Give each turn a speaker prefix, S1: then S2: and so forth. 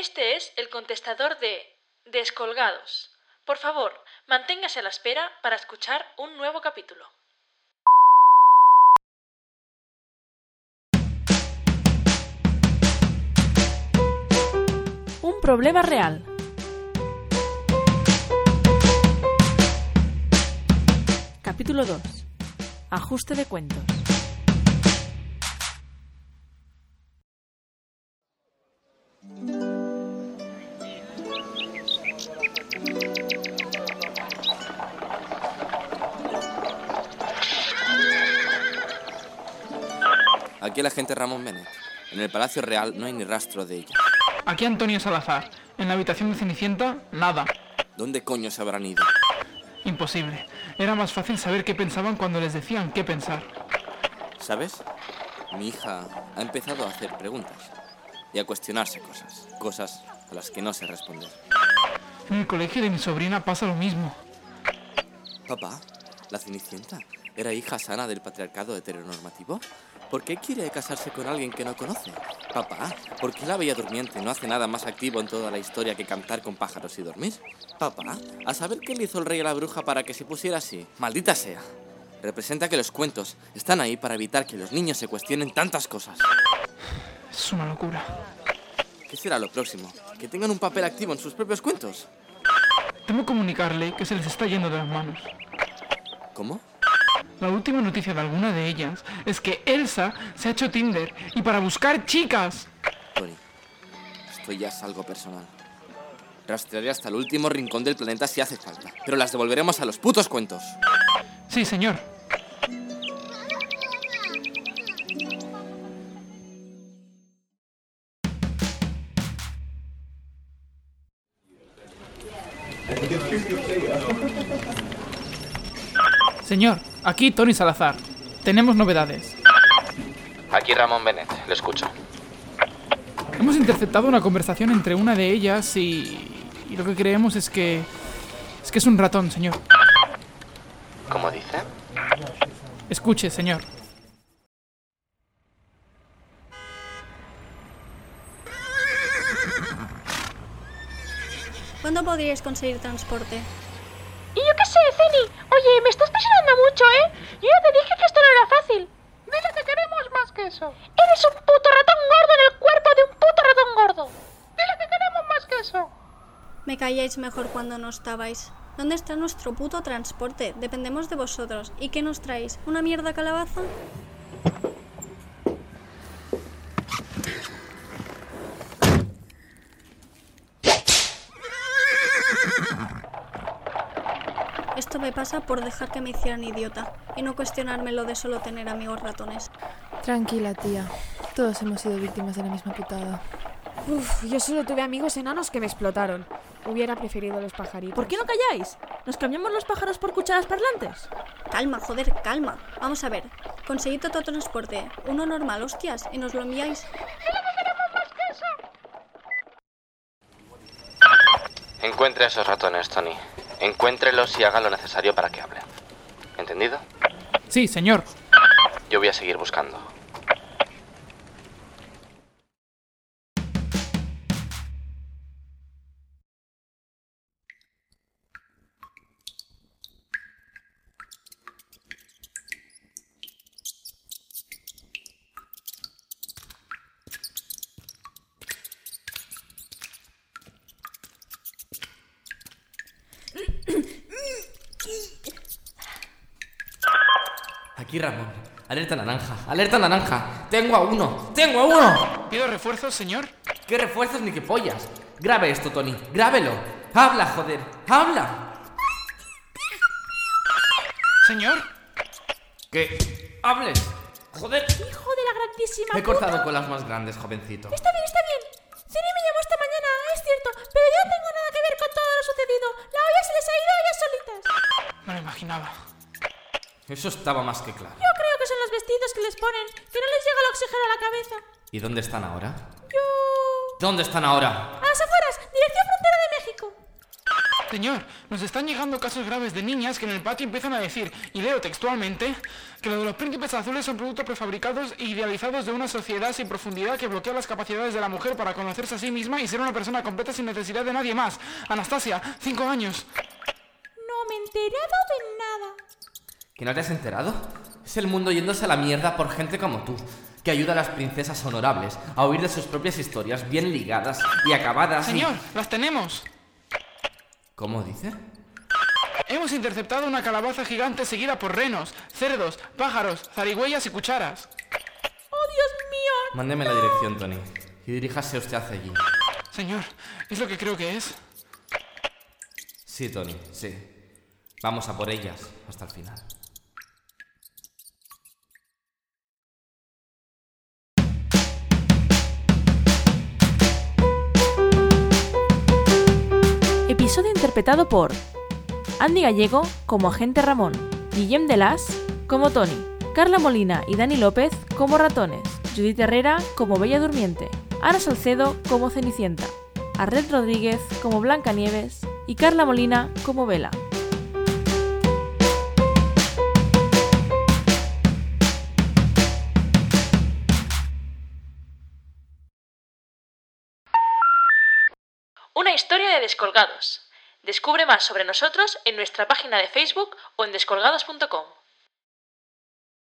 S1: Este es el contestador de Descolgados. Por favor, manténgase a la espera para escuchar un nuevo capítulo. Un problema real. Capítulo 2. Ajuste de cuentos.
S2: Aquí la gente Ramón Bennett. En el Palacio Real no hay ni rastro de ella.
S3: Aquí Antonio Salazar. En la habitación de Cenicienta, nada.
S2: ¿Dónde coño se habrán ido?
S3: Imposible. Era más fácil saber qué pensaban cuando les decían qué pensar.
S2: ¿Sabes? Mi hija ha empezado a hacer preguntas y a cuestionarse cosas. Cosas a las que no sé responder.
S3: En el colegio de mi sobrina pasa lo mismo.
S2: Papá, ¿la Cenicienta era hija sana del patriarcado heteronormativo? ¿Por qué quiere casarse con alguien que no conoce? Papá, ¿por qué la Bella Durmiente no hace nada más activo en toda la historia que cantar con pájaros y dormir? Papá, ¿a saber qué le hizo el rey a la bruja para que se pusiera así? Maldita sea. Representa que los cuentos están ahí para evitar que los niños se cuestionen tantas cosas.
S3: Es una locura.
S2: ¿Qué será lo próximo? ¿Que tengan un papel activo en sus propios cuentos?
S3: Temo comunicarle que se les está yendo de las manos.
S2: ¿Cómo?
S3: La última noticia de alguna de ellas es que Elsa se ha hecho Tinder y para buscar chicas.
S2: Tony, esto ya es algo personal. Rastrearé hasta el último rincón del planeta si hace falta, pero las devolveremos a los putos cuentos.
S3: Sí, señor. Señor, aquí Tony Salazar. Tenemos novedades.
S2: Aquí Ramón Bennett, le escucho.
S3: Hemos interceptado una conversación entre una de ellas y, y lo que creemos es que es que es un ratón, señor.
S2: ¿Cómo dice?
S3: Escuche, señor.
S4: ¿Cuándo podríais conseguir transporte?
S5: Sé, Ceni. Oye, me estás presionando mucho, ¿eh? Yo ya te dije que esto no era fácil.
S6: Dile que queremos más que eso.
S5: Eres un puto ratón gordo en el cuerpo de un puto ratón gordo.
S6: Dile que queremos más que eso.
S4: Me calláis mejor cuando no estabais. ¿Dónde está nuestro puto transporte? Dependemos de vosotros. ¿Y qué nos traéis? ¿Una mierda calabaza? Esto me pasa por dejar que me hicieran idiota y no cuestionarme lo de solo tener amigos ratones.
S7: Tranquila, tía. Todos hemos sido víctimas de la misma putada.
S8: Uf, yo solo tuve amigos enanos que me explotaron. Hubiera preferido los pajaritos.
S9: ¿Por qué no calláis? ¿Nos cambiamos los pájaros por cucharas parlantes?
S4: Calma, joder, calma. Vamos a ver. Conseguid otro transporte. Uno normal, hostias, y nos lo enviáis.
S2: Encuentre a esos ratones, Tony. Encuéntrelos y haga lo necesario para que hablen. ¿Entendido?
S3: Sí, señor.
S2: Yo voy a seguir buscando. Aquí Ramón. Alerta naranja. Alerta naranja. Tengo a uno. Tengo a uno.
S3: ¿Pido refuerzos, señor?
S2: ¿Qué refuerzos ni qué pollas? Grabe esto, Tony. Grábelo. Habla, joder. Habla.
S3: Señor.
S2: ¿Qué? Hables. Joder.
S5: Hijo de la grandísima
S2: Me he cortado con las más grandes, jovencito.
S5: Está bien, está bien. Ceni me llamó esta mañana, es cierto, pero yo no tengo nada que ver con todo lo sucedido. La olla se les ha ido a ellas solitas.
S3: No lo imaginaba.
S2: Eso estaba más que claro.
S5: Yo creo que son los vestidos que les ponen, que no les llega el oxígeno a la cabeza.
S2: ¿Y dónde están ahora?
S5: Yo...
S2: ¿Dónde están ahora?
S5: A las afueras, dirección frontera de México.
S3: Señor, nos están llegando casos graves de niñas que en el patio empiezan a decir, y leo textualmente, que lo de los príncipes azules son productos prefabricados e idealizados de una sociedad sin profundidad que bloquea las capacidades de la mujer para conocerse a sí misma y ser una persona completa sin necesidad de nadie más. Anastasia, cinco años.
S5: No me he enterado de nada.
S2: ¿Que no te has enterado? Es el mundo yéndose a la mierda por gente como tú, que ayuda a las princesas honorables a huir de sus propias historias bien ligadas y acabadas. y-
S3: Señor, las tenemos.
S2: ¿Cómo dice?
S3: Hemos interceptado una calabaza gigante seguida por renos, cerdos, pájaros, zarigüeyas y cucharas.
S5: ¡Oh, Dios mío!
S2: Mándeme la dirección, Tony, y diríjase usted hacia allí.
S3: Señor, es lo que creo que es.
S2: Sí, Tony, sí. Vamos a por ellas hasta el final.
S9: Episodio interpretado por Andy Gallego como agente Ramón, Guillem Delas como Tony, Carla Molina y Dani López como ratones, Judith Herrera como Bella Durmiente, Ana Salcedo como Cenicienta, Arlet Rodríguez como Blanca Nieves y Carla Molina como Vela.
S1: Una historia de descolgados. Descubre más sobre nosotros en nuestra página de Facebook o en descolgados.com.